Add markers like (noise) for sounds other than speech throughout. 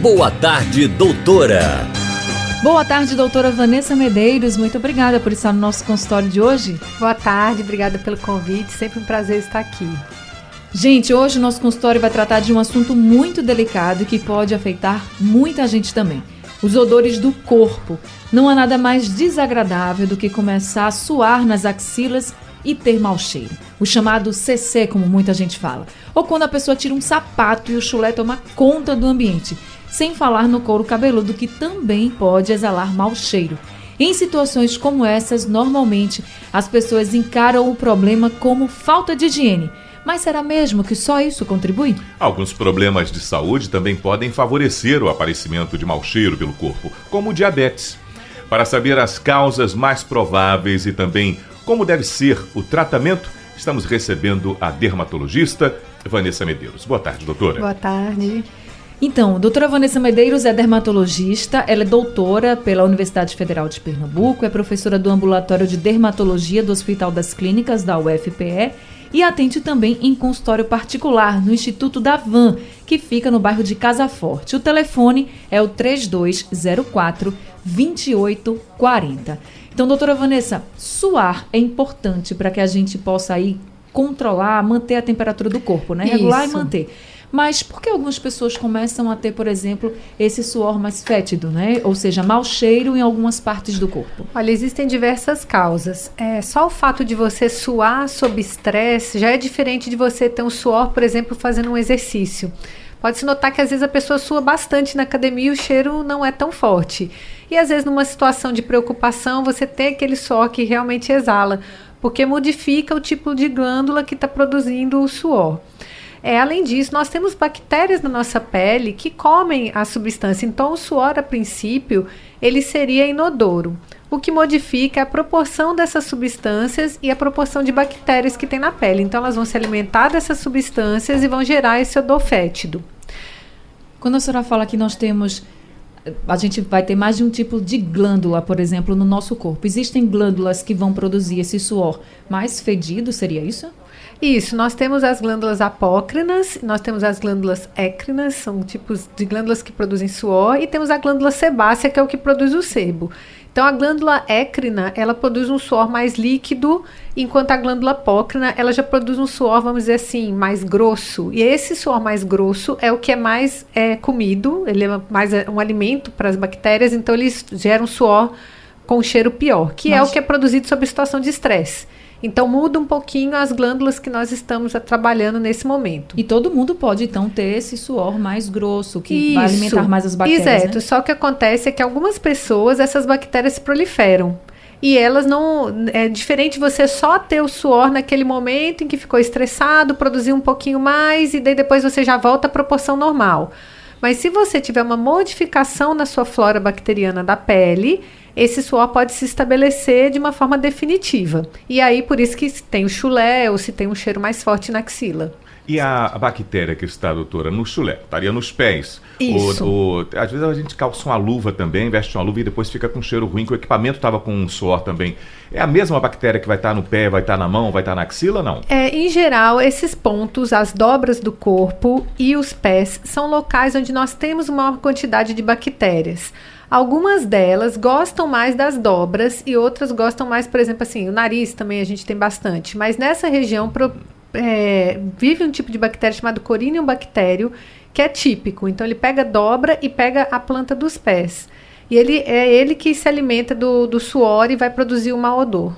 Boa tarde, doutora. Boa tarde, doutora Vanessa Medeiros. Muito obrigada por estar no nosso consultório de hoje. Boa tarde, obrigada pelo convite. Sempre um prazer estar aqui. Gente, hoje o nosso consultório vai tratar de um assunto muito delicado que pode afetar muita gente também. Os odores do corpo. Não há nada mais desagradável do que começar a suar nas axilas e ter mau cheiro. O chamado CC, como muita gente fala. Ou quando a pessoa tira um sapato e o chulé toma conta do ambiente. Sem falar no couro cabeludo, que também pode exalar mau cheiro. Em situações como essas, normalmente as pessoas encaram o problema como falta de higiene mas será mesmo que só isso contribui? Alguns problemas de saúde também podem favorecer o aparecimento de mau cheiro pelo corpo, como o diabetes. Para saber as causas mais prováveis e também como deve ser o tratamento, estamos recebendo a dermatologista Vanessa Medeiros. Boa tarde, doutora. Boa tarde. Então, doutora Vanessa Medeiros é dermatologista, ela é doutora pela Universidade Federal de Pernambuco, é professora do Ambulatório de Dermatologia do Hospital das Clínicas da UFPE e atende também em consultório particular no Instituto da Van, que fica no bairro de Casa Forte. O telefone é o 3204 2840. Então, doutora Vanessa, suar é importante para que a gente possa aí controlar, manter a temperatura do corpo, né? Regular Isso. e manter. Mas por que algumas pessoas começam a ter, por exemplo, esse suor mais fétido, né? Ou seja, mau cheiro em algumas partes do corpo? Olha, existem diversas causas. É, só o fato de você suar sob estresse já é diferente de você ter um suor, por exemplo, fazendo um exercício. Pode-se notar que às vezes a pessoa sua bastante na academia e o cheiro não é tão forte. E às vezes numa situação de preocupação você tem aquele suor que realmente exala, porque modifica o tipo de glândula que está produzindo o suor. É, além disso, nós temos bactérias na nossa pele que comem a substância. Então, o suor, a princípio, ele seria inodoro. O que modifica a proporção dessas substâncias e a proporção de bactérias que tem na pele. Então, elas vão se alimentar dessas substâncias e vão gerar esse odor fétido. Quando a senhora fala que nós temos a gente vai ter mais de um tipo de glândula, por exemplo, no nosso corpo. Existem glândulas que vão produzir esse suor mais fedido, seria isso? Isso, nós temos as glândulas apócrinas, nós temos as glândulas écrinas, são tipos de glândulas que produzem suor, e temos a glândula sebácea, que é o que produz o sebo. Então, a glândula écrina, ela produz um suor mais líquido, enquanto a glândula apócrina, ela já produz um suor, vamos dizer assim, mais grosso. E esse suor mais grosso é o que é mais é, comido, ele é mais é, um alimento para as bactérias, então ele gera um suor com um cheiro pior, que Mas... é o que é produzido sob situação de estresse. Então muda um pouquinho as glândulas que nós estamos trabalhando nesse momento. E todo mundo pode então ter esse suor mais grosso, que Isso. vai alimentar mais as bactérias. Exato. Né? Só que acontece é que algumas pessoas essas bactérias se proliferam. E elas não. É diferente você só ter o suor naquele momento em que ficou estressado, produzir um pouquinho mais, e daí depois você já volta à proporção normal. Mas se você tiver uma modificação na sua flora bacteriana da pele, esse suor pode se estabelecer de uma forma definitiva. E aí, por isso que tem o chulé ou se tem um cheiro mais forte na axila. E a, a bactéria que está, doutora, no chulé? Estaria nos pés. Isso. O, o, às vezes a gente calça uma luva também, veste uma luva e depois fica com cheiro ruim, que o equipamento estava com um suor também. É a mesma bactéria que vai estar no pé, vai estar na mão, vai estar na axila, não? É, em geral, esses pontos, as dobras do corpo e os pés, são locais onde nós temos uma maior quantidade de bactérias. Algumas delas gostam mais das dobras e outras gostam mais, por exemplo, assim, o nariz também a gente tem bastante. Mas nessa região pro, é, vive um tipo de bactéria chamado Corinium bactério, que é típico. Então ele pega dobra e pega a planta dos pés. E ele é ele que se alimenta do, do suor e vai produzir o mau odor.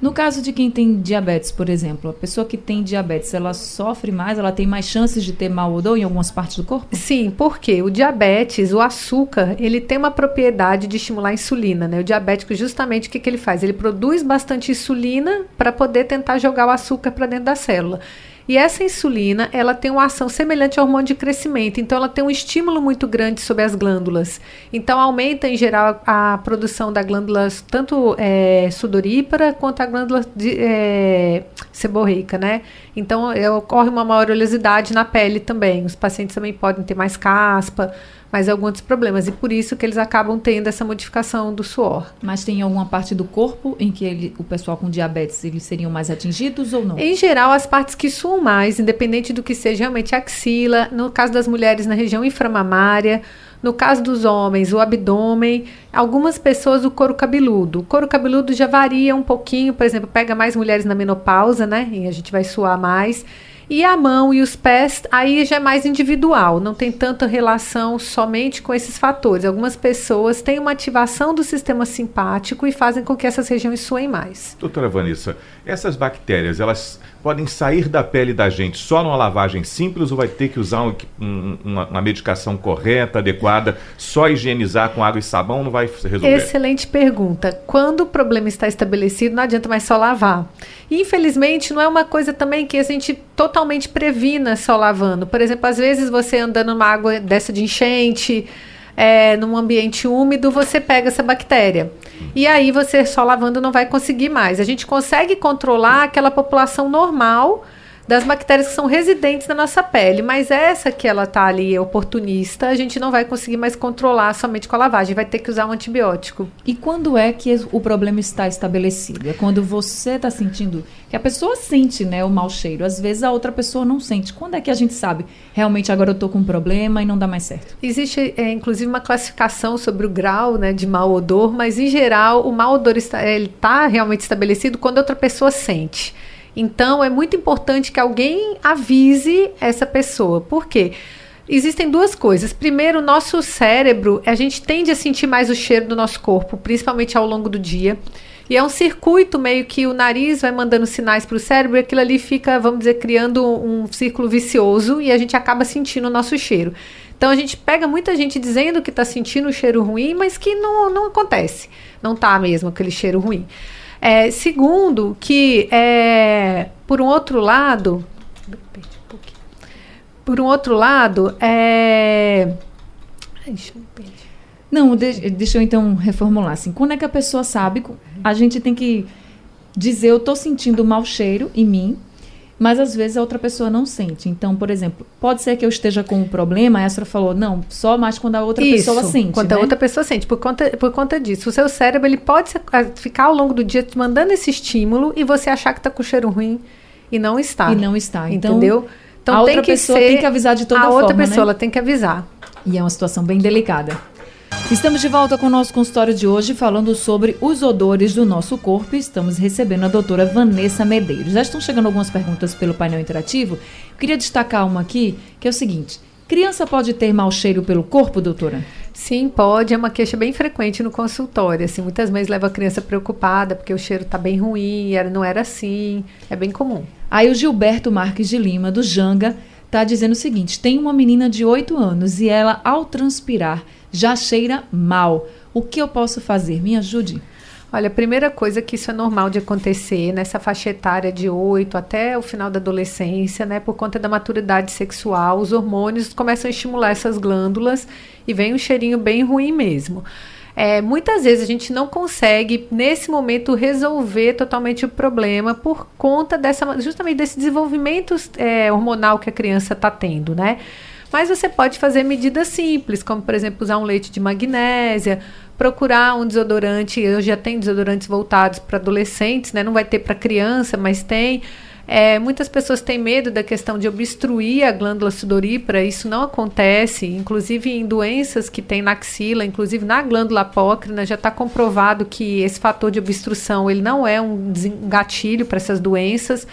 No caso de quem tem diabetes, por exemplo, a pessoa que tem diabetes, ela sofre mais, ela tem mais chances de ter mau odor em algumas partes do corpo? Sim, porque o diabetes, o açúcar, ele tem uma propriedade de estimular a insulina, né? O diabético, justamente, o que, que ele faz? Ele produz bastante insulina para poder tentar jogar o açúcar para dentro da célula. E essa insulina, ela tem uma ação semelhante ao hormônio de crescimento, então ela tem um estímulo muito grande sobre as glândulas. Então aumenta em geral a produção da glândula tanto é, sudorípara quanto a glândula de, é, seborreica, né? Então ocorre uma maior oleosidade na pele também. Os pacientes também podem ter mais caspa mas alguns problemas. E por isso que eles acabam tendo essa modificação do suor. Mas tem alguma parte do corpo em que ele, o pessoal com diabetes eles seriam mais atingidos ou não? Em geral, as partes que suam mais, independente do que seja realmente a axila, no caso das mulheres na região inframamária, no caso dos homens, o abdômen, algumas pessoas o couro cabeludo. O couro cabeludo já varia um pouquinho, por exemplo, pega mais mulheres na menopausa, né? E a gente vai suar mais. E a mão e os pés, aí já é mais individual, não tem tanta relação somente com esses fatores. Algumas pessoas têm uma ativação do sistema simpático e fazem com que essas regiões suem mais. Doutora Vanessa, essas bactérias, elas podem sair da pele da gente só numa lavagem simples ou vai ter que usar um, um, uma, uma, medicação correta, adequada, só higienizar com água e sabão não vai resolver? Excelente pergunta. Quando o problema está estabelecido, não adianta mais só lavar. Infelizmente, não é uma coisa também que a gente totalmente previna só lavando. Por exemplo, às vezes você andando numa água dessa de enchente, é, num ambiente úmido, você pega essa bactéria. E aí você só lavando não vai conseguir mais. A gente consegue controlar aquela população normal das bactérias que são residentes na nossa pele, mas essa que ela tá ali oportunista, a gente não vai conseguir mais controlar somente com a lavagem, vai ter que usar um antibiótico. E quando é que o problema está estabelecido? É quando você está sentindo que a pessoa sente, né, o mau cheiro. Às vezes a outra pessoa não sente. Quando é que a gente sabe realmente agora eu tô com um problema e não dá mais certo? Existe é, inclusive uma classificação sobre o grau, né, de mau odor, mas em geral o mau odor está ele tá realmente estabelecido quando outra pessoa sente. Então, é muito importante que alguém avise essa pessoa. Por quê? Existem duas coisas. Primeiro, nosso cérebro, a gente tende a sentir mais o cheiro do nosso corpo, principalmente ao longo do dia. E é um circuito meio que o nariz vai mandando sinais para o cérebro e aquilo ali fica, vamos dizer, criando um, círculo vicioso e a gente acaba sentindo o nosso cheiro. Então a gente pega muita gente dizendo que está sentindo o cheiro ruim, mas que não, não acontece. Não tá mesmo aquele cheiro ruim. É, segundo, que é, por um outro lado, por um outro lado, é, não, deixa, eu então reformular assim. Quando é que a pessoa sabe? A gente tem que dizer, eu estou sentindo mau cheiro em mim, mas às vezes a outra pessoa não sente. Então, por exemplo, pode ser que eu esteja com um problema, a Estra falou, não, só mais quando a outra Isso, pessoa sente. Quando né? a outra pessoa sente, por conta, por conta disso. O seu cérebro ele pode ficar ao longo do dia te mandando esse estímulo e você achar que está com cheiro ruim e não está. E não está. Então, entendeu? Então a outra pessoa tem que avisar de toda a forma. A outra pessoa né? ela tem que avisar. E é uma situação bem delicada. Estamos de volta com o nosso consultório de hoje falando sobre os odores do nosso corpo. Estamos recebendo a doutora Vanessa Medeiros. Já estão chegando algumas perguntas pelo painel interativo. Eu queria destacar uma aqui, que é o seguinte: criança pode ter mau cheiro pelo corpo, doutora? Sim, pode. É uma queixa bem frequente no consultório. Assim, muitas mães levam a criança preocupada porque o cheiro está bem ruim, não era assim. É bem comum. Aí o Gilberto Marques de Lima, do Janga, está dizendo o seguinte: tem uma menina de 8 anos e ela, ao transpirar, já cheira mal. O que eu posso fazer? Me ajude. Olha, a primeira coisa que isso é normal de acontecer nessa faixa etária de 8 até o final da adolescência, né? Por conta da maturidade sexual, os hormônios começam a estimular essas glândulas e vem um cheirinho bem ruim mesmo. É, muitas vezes a gente não consegue, nesse momento, resolver totalmente o problema por conta dessa, justamente desse desenvolvimento é, hormonal que a criança está tendo, né? Mas você pode fazer medidas simples, como por exemplo usar um leite de magnésia, procurar um desodorante. Eu já tenho desodorantes voltados para adolescentes, né? Não vai ter para criança, mas tem. É, muitas pessoas têm medo da questão de obstruir a glândula sudorípara, isso não acontece, inclusive em doenças que tem na axila, inclusive na glândula apócrina, já está comprovado que esse fator de obstrução ele não é um gatilho para essas doenças.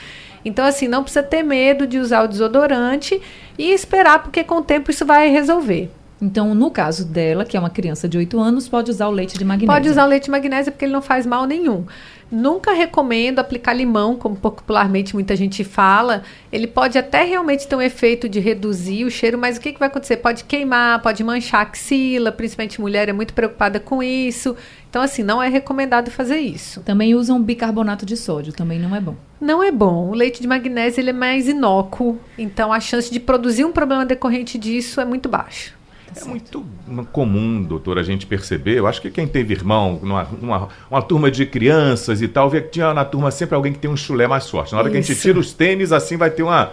Então, assim, não precisa ter medo de usar o desodorante e esperar, porque com o tempo isso vai resolver. Então, no caso dela, que é uma criança de 8 anos, pode usar o leite de magnésia. Pode usar o leite de magnésia porque ele não faz mal nenhum. Nunca recomendo aplicar limão, como popularmente muita gente fala. Ele pode até realmente ter um efeito de reduzir o cheiro, mas o que, que vai acontecer? Pode queimar, pode manchar a axila, principalmente mulher é muito preocupada com isso. Então, assim, não é recomendado fazer isso. Também usam bicarbonato de sódio, também não é bom. Não é bom. O leite de magnésio ele é mais inócuo, então a chance de produzir um problema decorrente disso é muito baixa. É muito comum, doutor, a gente perceber. Eu acho que quem teve irmão, numa, numa uma turma de crianças e tal, vê que tinha na turma sempre alguém que tem um chulé mais forte. Na hora Isso. que a gente tira os tênis, assim vai ter uma.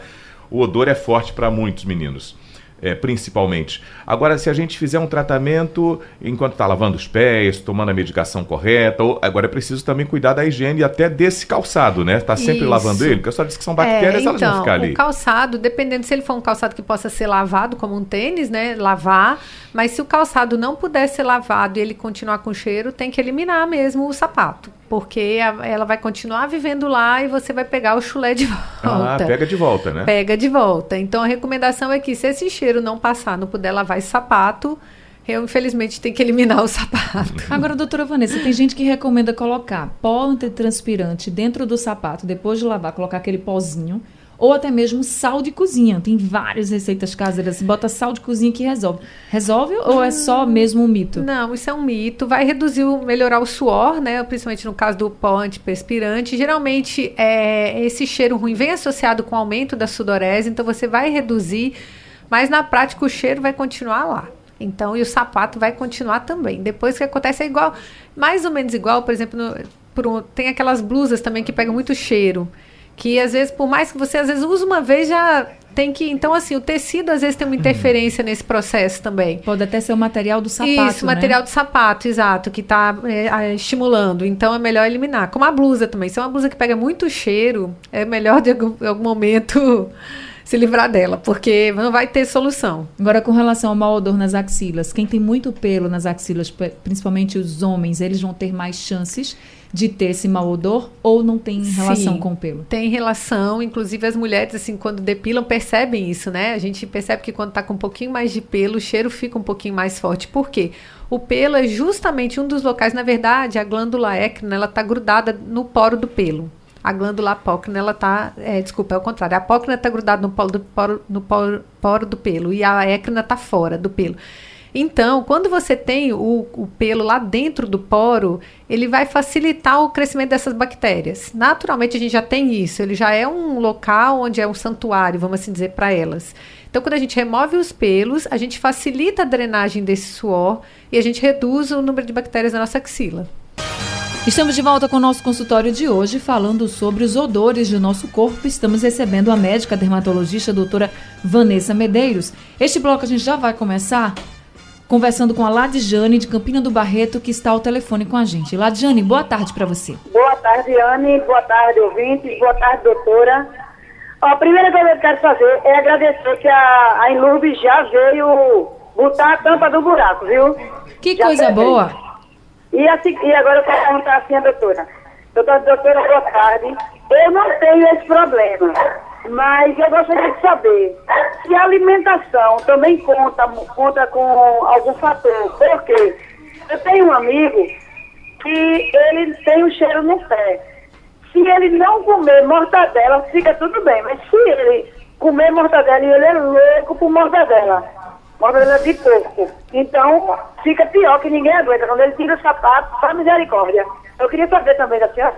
O odor é forte para muitos meninos é, principalmente. Agora, se a gente fizer um tratamento enquanto está lavando os pés, tomando a medicação correta, ou, agora é preciso também cuidar da higiene até desse calçado, né? Tá sempre Isso. lavando ele, porque a senhora disse que são bactérias, é, elas então, vão ficar ali. O calçado, dependendo se ele for um calçado que possa ser lavado, como um tênis, né? Lavar. Mas se o calçado não puder ser lavado e ele continuar com cheiro, tem que eliminar mesmo o sapato porque a, ela vai continuar vivendo lá e você vai pegar o chulé de (laughs) volta. Ah, pega de volta, né? Pega de volta. Então a recomendação é que se esse cheiro não passar, não puder lavar esse sapato, eu infelizmente tenho que eliminar o sapato. (laughs) Agora, doutora Vanessa, tem gente que recomenda colocar pó antitranspirante dentro do sapato, depois de lavar, colocar aquele pozinho ou até mesmo sal de cozinha. Tem várias receitas caseiras. Bota sal de cozinha que resolve. Resolve ou é só mesmo um mito? Não, isso é um mito. Vai reduzir, melhorar o suor, né? Principalmente no caso do pó antiperspirante. Geralmente, é, esse cheiro ruim vem associado com o aumento da sudorese, então você vai reduzir, mas na prática o cheiro vai continuar lá. Então, e o sapato vai continuar também. Depois que acontece é igual, mais ou menos igual, por exemplo, no, por um, tem aquelas blusas também que pegam muito cheiro que às vezes, por mais que você às vezes use uma vez, já tem que. Então, assim, o tecido às vezes tem uma interferência uhum. nesse processo também. Pode até ser o material do sapato. Isso, o né? material do sapato, exato, que está é, estimulando. Então é melhor eliminar. Como a blusa também. Se é uma blusa que pega muito cheiro, é melhor de algum, algum momento. Se livrar dela, porque não vai ter solução. Agora, com relação ao mau odor nas axilas, quem tem muito pelo nas axilas, principalmente os homens, eles vão ter mais chances de ter esse mau odor ou não tem relação Sim, com o pelo? Tem relação, inclusive as mulheres, assim, quando depilam, percebem isso, né? A gente percebe que quando tá com um pouquinho mais de pelo, o cheiro fica um pouquinho mais forte. Por quê? O pelo é justamente um dos locais, na verdade, a glândula écrina, ela tá grudada no poro do pelo. A glândula apócrina, ela tá, é, desculpa, é o contrário. A apócrina tá grudada no poro do, poro, no poro, poro do pelo e a écrina tá fora do pelo. Então, quando você tem o, o, pelo lá dentro do poro, ele vai facilitar o crescimento dessas bactérias. Naturalmente, a gente já tem isso, ele já é um local onde é um santuário, vamos assim dizer, para elas. Então, quando a gente remove os pelos, a gente facilita a drenagem desse suor e a gente reduz o número de bactérias na nossa axila. Estamos de volta com o nosso consultório de hoje, falando sobre os odores do nosso corpo. Estamos recebendo a médica dermatologista a doutora Vanessa Medeiros. Este bloco a gente já vai começar conversando com a Ladjane de Campina do Barreto, que está ao telefone com a gente. Ladjane, boa tarde para você. Boa tarde, Anne. Boa tarde, ouvintes. Boa tarde, doutora. A primeira coisa que eu quero fazer é agradecer que a, a já veio botar a tampa do buraco, viu? Que já coisa boa. E, assim, e agora eu quero perguntar assim a doutora. Doutora, doutora, boa tarde. Eu não tenho esse problema. Mas eu gostaria de saber se a alimentação também conta, conta com algum fator. Porque eu tenho um amigo que ele tem um cheiro no pé. Se ele não comer mortadela, fica tudo bem. Mas se ele comer mortadela, e ele é louco por mortadela. Mortadela de porco. Então, fica pior que ninguém aguenta. Quando ele tira o sapato, faz misericórdia. Eu queria saber também da senhora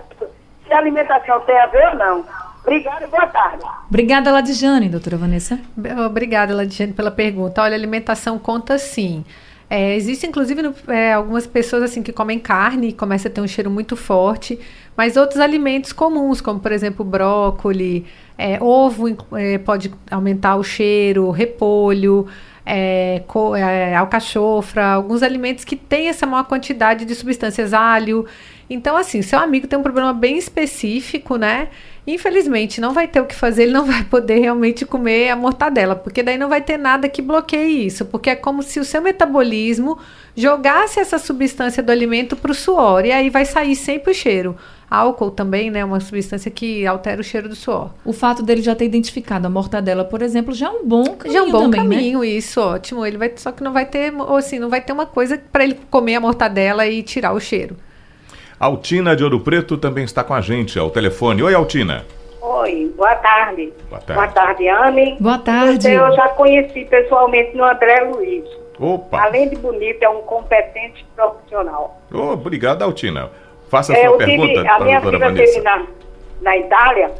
se a alimentação tem a ver ou não. Obrigada e boa tarde. Obrigada, Ladijane, doutora Vanessa. Obrigada, Ladijane, pela pergunta. Olha, alimentação conta sim. É, existe, inclusive, no, é, algumas pessoas assim que comem carne e começa a ter um cheiro muito forte, mas outros alimentos comuns, como, por exemplo, brócolis, é, ovo é, pode aumentar o cheiro, repolho, é, é, alcachofra, alguns alimentos que têm essa maior quantidade de substâncias, alho. Então, assim, seu amigo tem um problema bem específico, né? Infelizmente, não vai ter o que fazer, ele não vai poder realmente comer a mortadela, porque daí não vai ter nada que bloqueie isso, porque é como se o seu metabolismo jogasse essa substância do alimento para o suor, e aí vai sair sempre o cheiro. Álcool também, né, é uma substância que altera o cheiro do suor. O fato dele já ter identificado a mortadela, por exemplo, já é um bom caminho Já é um bom também, né? caminho, isso, ótimo. Ele vai, só que não vai ter, assim, não vai ter uma coisa para ele comer a mortadela e tirar o cheiro. Altina de Ouro Preto também está com a gente ao telefone. Oi, Altina. Oi, boa tarde. Boa tarde. Boa tarde, Anne. Boa tarde. Você eu já conheci pessoalmente no André Luiz. Opa. Além de bonito, é um competente profissional. Oh, obrigado, Altina. Faça a É, sua eu pergunta tive, a minha filha esteve na, na Itália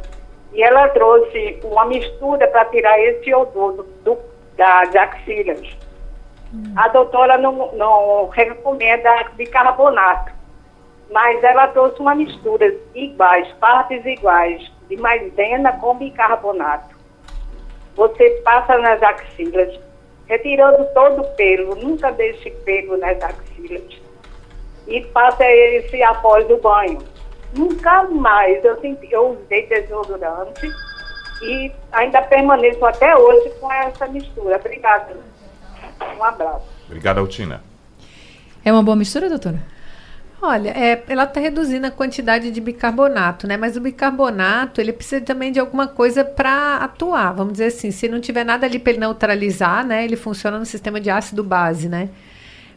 e ela trouxe uma mistura para tirar esse odor do, do, das axilas. A doutora não, não recomenda bicarbonato, mas ela trouxe uma mistura iguais, partes iguais, de maisena com bicarbonato. Você passa nas axilas, retirando todo o pelo, nunca deixe pelo nas axilas e passa esse após o banho. Nunca mais eu, senti, eu usei desodorante e ainda permaneço até hoje com essa mistura. Obrigada. Um abraço. Obrigado, Altina. É uma boa mistura, doutora? Olha, é, ela está reduzindo a quantidade de bicarbonato, né? Mas o bicarbonato, ele precisa também de alguma coisa para atuar. Vamos dizer assim, se não tiver nada ali para ele neutralizar, né? Ele funciona no sistema de ácido base, né?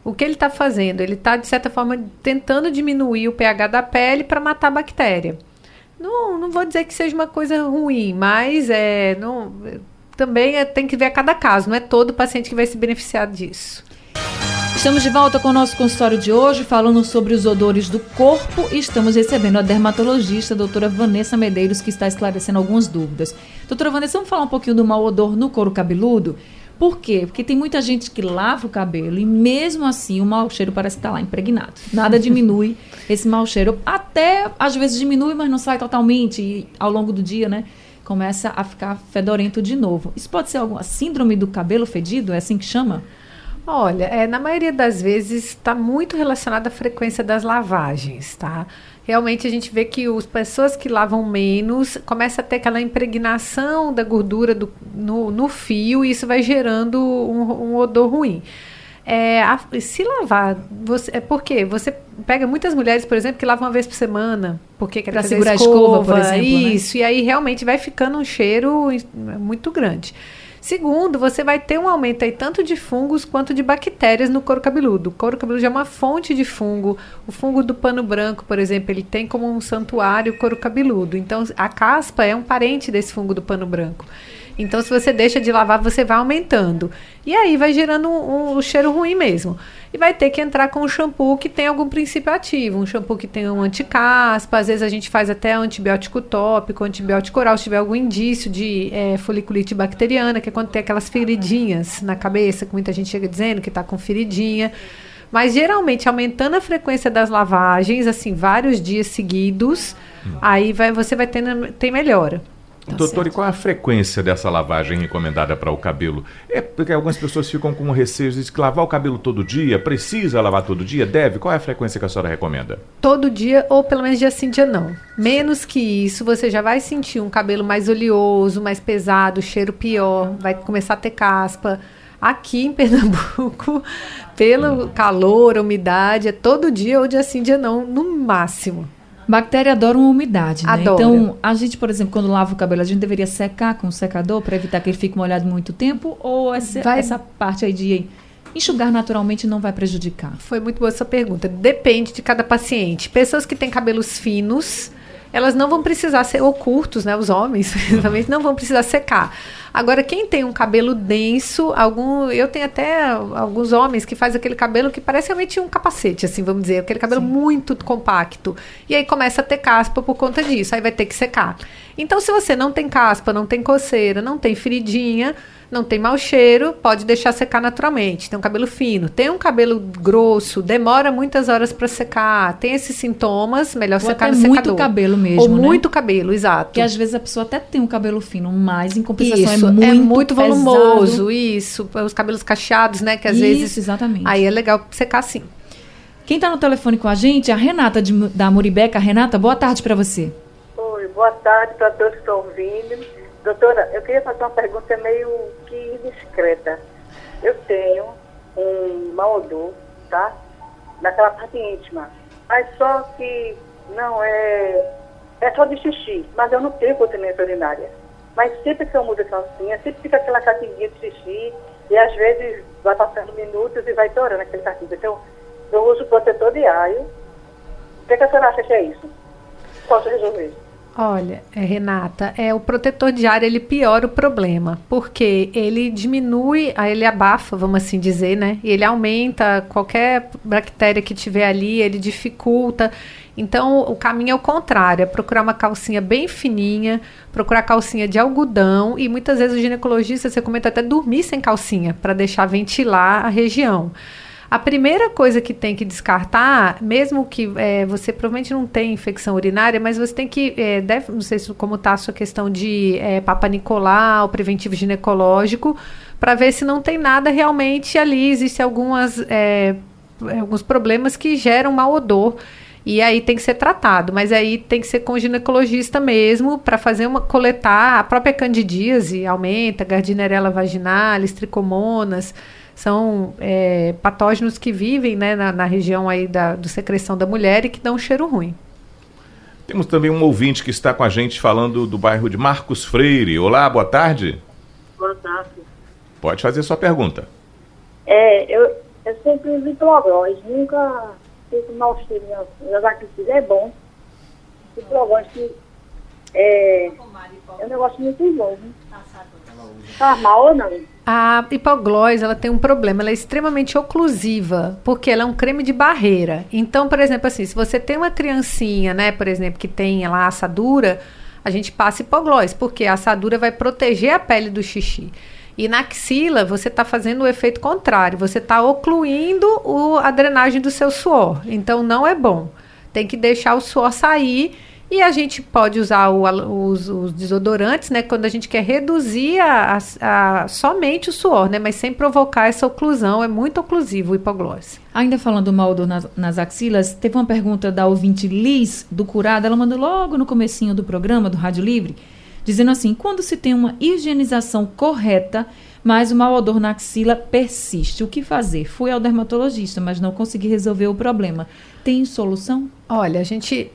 O que ele está fazendo? Ele está, de certa forma, tentando diminuir o pH da pele para matar a bactéria. Não, não vou dizer que seja uma coisa ruim, mas é, não, também é, tem que ver a cada caso. Não é todo paciente que vai se beneficiar disso. Estamos de volta com o nosso consultório de hoje, falando sobre os odores do corpo e estamos recebendo a dermatologista, a doutora Vanessa Medeiros, que está esclarecendo algumas dúvidas. Doutora Vanessa, vamos falar um pouquinho do mau odor no couro cabeludo? Por quê? Porque tem muita gente que lava o cabelo e mesmo assim o mau cheiro parece estar lá impregnado. Nada (laughs) diminui esse mau cheiro. Até às vezes diminui, mas não sai totalmente e ao longo do dia, né? Começa a ficar fedorento de novo. Isso pode ser alguma síndrome do cabelo fedido? É assim que chama? Olha, é, na maioria das vezes está muito relacionado à frequência das lavagens, tá? Realmente a gente vê que as pessoas que lavam menos começa a ter aquela impregnação da gordura do, no, no fio e isso vai gerando um, um odor ruim. É, a- se lavar, você, é porque você pega muitas mulheres, por exemplo, que lavam uma vez por semana, porque quer Pra fazer segurar a escova, por exemplo, né? Isso, e aí realmente vai ficando um cheiro muito grande. Segundo, você vai ter um aumento aí tanto de fungos quanto de bactérias no couro cabeludo. O couro cabeludo já é uma fonte de fungo. O fungo do pano branco, por exemplo, ele tem como um santuário o couro cabeludo. Então, a caspa é um parente desse fungo do pano branco. Então, se você deixa de lavar, você vai aumentando. E aí vai gerando um, um cheiro ruim mesmo. E vai ter que entrar com um shampoo que tem algum princípio ativo. Um shampoo que tem um anticaspa. Às vezes a gente faz até antibiótico tópico, antibiótico oral, se tiver algum indício de eh, foliculite bacteriana, que é quando tem aquelas feridinhas na cabeça, que muita gente chega dizendo que está com feridinha. Mas geralmente aumentando a frequência das lavagens, assim, vários dias seguidos, aí vai, você vai tendo, ter melhora. Tá Doutor, certo. e qual é a frequência dessa lavagem recomendada para o cabelo? É porque algumas pessoas ficam com receio de que lavar o cabelo todo dia, precisa lavar todo dia, deve? Qual é a frequência que a senhora recomenda? todo dia, ou pelo menos dia sim, dia não. Menos que isso, você já vai sentir um cabelo mais oleoso, mais pesado, cheiro pior, vai começar a ter caspa. Aqui em (laughs) Pernambuco, pelo calor, a umidade, é todo dia ou dia sim, dia não, no máximo. Bactéria adora uma umidade, né? Adora. Então, a gente, por exemplo, quando lava o cabelo, a gente deveria secar com o secador para evitar que ele fique molhado muito tempo? Ou essa, Vai- essa parte aí de enxugar naturalmente não vai prejudicar? Foi muito boa essa pergunta. Depende de cada paciente. Pessoas que têm cabelos finos, elas não vão precisar ser, ou curtos, né? Os homens, (laughs) principalmente, não vão precisar secar. Agora, quem tem um cabelo denso, algum. Eu tenho até alguns homens que fazem aquele cabelo que parece realmente um capacete, assim, vamos dizer, aquele cabelo muito compacto. E aí começa a ter caspa por conta disso, aí vai ter que secar. Então, se você não tem caspa, não tem coceira, não tem feridinha, não tem mau cheiro, pode deixar secar naturalmente. Tem um cabelo fino, tem um cabelo grosso, demora muitas horas para secar, tem esses sintomas, melhor Ou secar até no muito secador. cabelo mesmo, Ou né? muito cabelo, exato. Porque às vezes a pessoa até tem um cabelo fino, mas em compensação Isso, é muito, pesado. volumoso, isso. Os cabelos cacheados, né? Que às Isso, vezes. exatamente. Aí é legal secar sim. Quem está no telefone com a gente é a Renata de, da Muribeca. Renata, boa tarde para você. Oi, boa tarde para todos que estão ouvindo. Doutora, eu queria fazer uma pergunta meio que indiscreta. Eu tenho um mau odor, tá? Naquela parte íntima. Mas só que não, é, é só de xixi, mas eu não tenho continência urinária. Mas sempre que eu mudo a calcinha, sempre fica aquela catinguinha de xixi, e às vezes vai passando minutos e vai torando aquele catinho. Então, eu uso protetor diário. O que, que a senhora acha que é isso? Posso resolver? Olha, é, Renata, é o protetor diário ele piora o problema, porque ele diminui, ele abafa, vamos assim dizer, né? Ele aumenta qualquer bactéria que tiver ali, ele dificulta. Então, o caminho é o contrário, é procurar uma calcinha bem fininha, procurar calcinha de algodão e muitas vezes o ginecologista, você comenta até dormir sem calcinha para deixar ventilar a região. A primeira coisa que tem que descartar, mesmo que é, você provavelmente não tem infecção urinária, mas você tem que, é, deve, não sei como está a sua questão de é, Papa Nicolau, preventivo ginecológico, para ver se não tem nada realmente ali. Existem algumas, é, alguns problemas que geram mau odor. E aí tem que ser tratado, mas aí tem que ser com ginecologista mesmo para fazer uma coletar a própria candidíase, aumenta, gardnerella vaginalis, tricomonas, são é, patógenos que vivem né, na, na, região aí da do secreção da mulher e que dão um cheiro ruim. Temos também um ouvinte que está com a gente falando do bairro de Marcos Freire. Olá, boa tarde. Boa tarde. Pode fazer sua pergunta. É, eu, eu sempre uso Hiplogós, nunca fico mal cheiro. Já que é bom. Hiplogós que é, é um negócio muito bom. Tá mal ou não? A hipoglós, ela tem um problema, ela é extremamente oclusiva, porque ela é um creme de barreira. Então, por exemplo, assim, se você tem uma criancinha, né, por exemplo, que tem lá assadura, a gente passa hipoglós, porque a assadura vai proteger a pele do xixi. E na axila, você está fazendo o efeito contrário, você está ocluindo o, a drenagem do seu suor. Então, não é bom. Tem que deixar o suor sair e a gente pode usar o, os, os, desodorantes, né? Quando a gente quer reduzir a, a, a, somente o suor, né? Mas sem provocar essa oclusão. É muito oclusivo o hipoglose. Ainda falando mal do, nas, nas, axilas, teve uma pergunta da ouvinte Liz, do Curado. Ela mandou logo no comecinho do programa, do Rádio Livre, dizendo assim, quando se tem uma higienização correta, mas o mau odor na axila persiste. O que fazer? Fui ao dermatologista, mas não consegui resolver o problema. Tem solução? Olha, a gente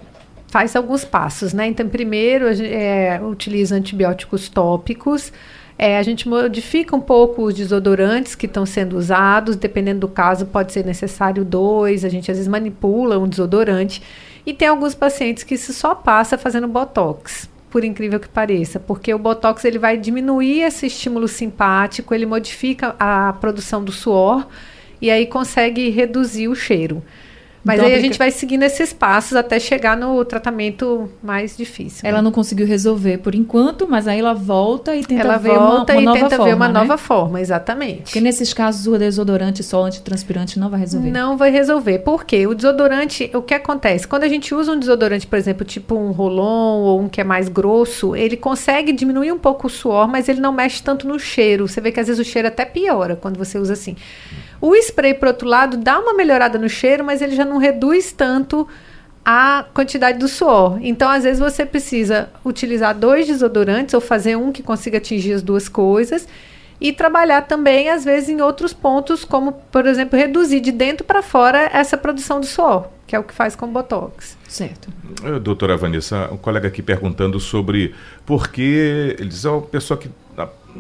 faz alguns passos, né? Então, primeiro, a gente é, utiliza antibióticos tópicos. É, a gente modifica um pouco os desodorantes que estão sendo usados, dependendo do caso, pode ser necessário dois. A gente às vezes manipula um desodorante. E tem alguns pacientes que se só passa fazendo botox, por incrível que pareça, porque o botox ele vai diminuir esse estímulo simpático, ele modifica a produção do suor e aí consegue reduzir o cheiro. Mas então, aí a gente vai seguindo esses passos até chegar no tratamento mais difícil. Ela né? não conseguiu resolver por enquanto, mas aí ela volta e tenta ela ver volta uma, uma e nova tenta forma, ver uma né? nova forma, exatamente. Porque nesses casos o desodorante só antitranspirante não vai resolver. Não vai resolver. Por quê? O desodorante, o que acontece? Quando a gente usa um desodorante, por exemplo, tipo um rolon ou um que é mais grosso, ele consegue diminuir um pouco o suor, mas ele não mexe tanto no cheiro. Você vê que às vezes o cheiro até piora quando você usa assim. O spray, por outro lado, dá uma melhorada no cheiro, mas ele já não reduz tanto a quantidade do suor. Então, às vezes, você precisa utilizar dois desodorantes ou fazer um que consiga atingir as duas coisas. E trabalhar também, às vezes, em outros pontos, como, por exemplo, reduzir de dentro para fora essa produção do suor, que é o que faz com o Botox. Certo. Doutora Vanessa, um colega aqui perguntando sobre por que. Ele diz, é uma pessoa que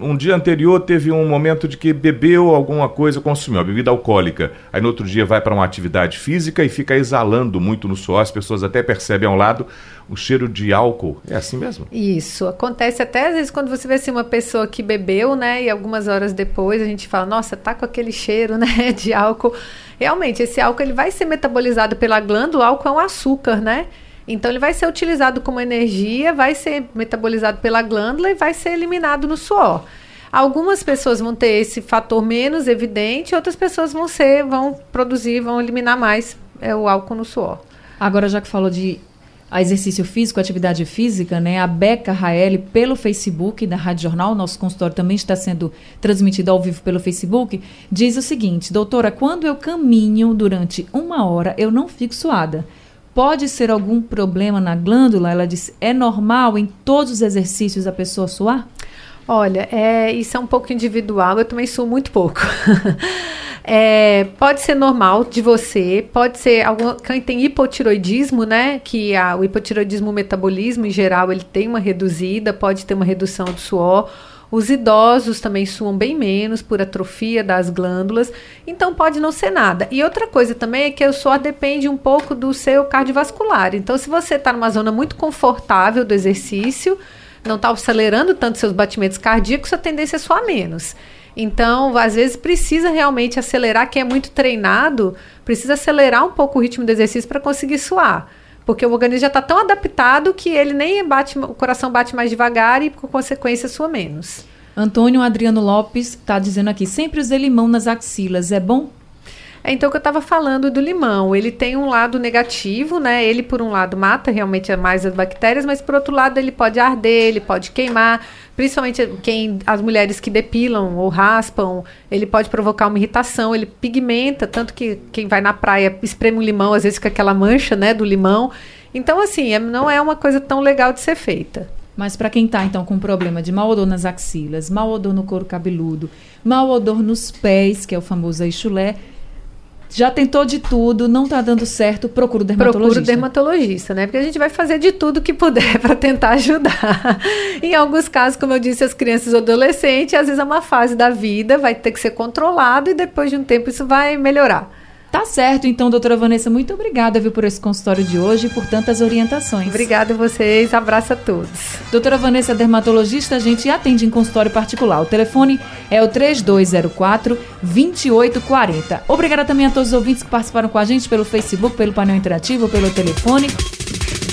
um dia anterior teve um momento de que bebeu alguma coisa, consumiu, a bebida alcoólica. Aí no outro dia vai para uma atividade física e fica exalando muito no suor. As pessoas até percebem ao lado o cheiro de álcool. É assim mesmo? Isso. Acontece até às vezes quando você vê assim, uma pessoa que bebeu, né? E algumas horas depois a gente fala, nossa, tá com aquele cheiro, (laughs) né? De álcool. Realmente, esse álcool ele vai ser metabolizado pela glândula. O álcool é um açúcar, né? Então ele vai ser utilizado como energia, vai ser metabolizado pela glândula e vai ser eliminado no suor. Algumas pessoas vão ter esse fator menos evidente, outras pessoas vão ser, vão produzir, vão eliminar mais é, o álcool no suor. Agora, já que falou de exercício físico, atividade física, né? A Beca Raeli pelo Facebook da Rádio Jornal, nosso consultório também está sendo transmitido ao vivo pelo Facebook, diz o seguinte: doutora, quando eu caminho durante uma hora, eu não fico suada. Pode ser algum problema na glândula? Ela disse: é normal em todos os exercícios a pessoa suar? Olha, é, isso é um pouco individual, eu também suo muito pouco. (laughs) É, pode ser normal de você, pode ser algum, quem tem hipotiroidismo, né? Que a, o hipotiroidismo, o metabolismo em geral, ele tem uma reduzida, pode ter uma redução do suor. Os idosos também suam bem menos por atrofia das glândulas, então pode não ser nada. E outra coisa também é que o suor depende um pouco do seu cardiovascular. Então, se você está numa zona muito confortável do exercício, não está acelerando tanto seus batimentos cardíacos, a tendência é suar menos. Então, às vezes precisa realmente acelerar. Quem é muito treinado precisa acelerar um pouco o ritmo do exercício para conseguir suar. Porque o organismo já está tão adaptado que ele nem bate, o coração bate mais devagar e, por consequência, sua menos. Antônio Adriano Lopes está dizendo aqui: sempre usei limão nas axilas, é bom? É então que eu estava falando do limão. Ele tem um lado negativo, né? Ele, por um lado, mata realmente mais as bactérias, mas por outro lado, ele pode arder, ele pode queimar. Principalmente quem, as mulheres que depilam ou raspam, ele pode provocar uma irritação, ele pigmenta, tanto que quem vai na praia espreme um limão, às vezes fica aquela mancha, né, do limão. Então, assim, é, não é uma coisa tão legal de ser feita. Mas para quem está então com problema de mau odor nas axilas, mau odor no couro cabeludo, mau odor nos pés, que é o famoso eixulé, já tentou de tudo, não está dando certo, procura o dermatologista. Procura o dermatologista, né? Porque a gente vai fazer de tudo que puder (laughs) para tentar ajudar. em alguns casos, como eu disse, as crianças e adolescentes, às vezes é uma fase da vida, vai ter que ser controlado e depois de um tempo isso vai melhorar. Tá certo, então, doutora Vanessa, muito obrigada viu, por esse consultório de hoje e por tantas orientações. Obrigada a vocês, abraço a todos. Doutora Vanessa, dermatologista, a gente atende em consultório particular. O telefone é o 3204 2840. Obrigada também a todos os ouvintes que participaram com a gente pelo Facebook, pelo painel interativo, pelo telefone.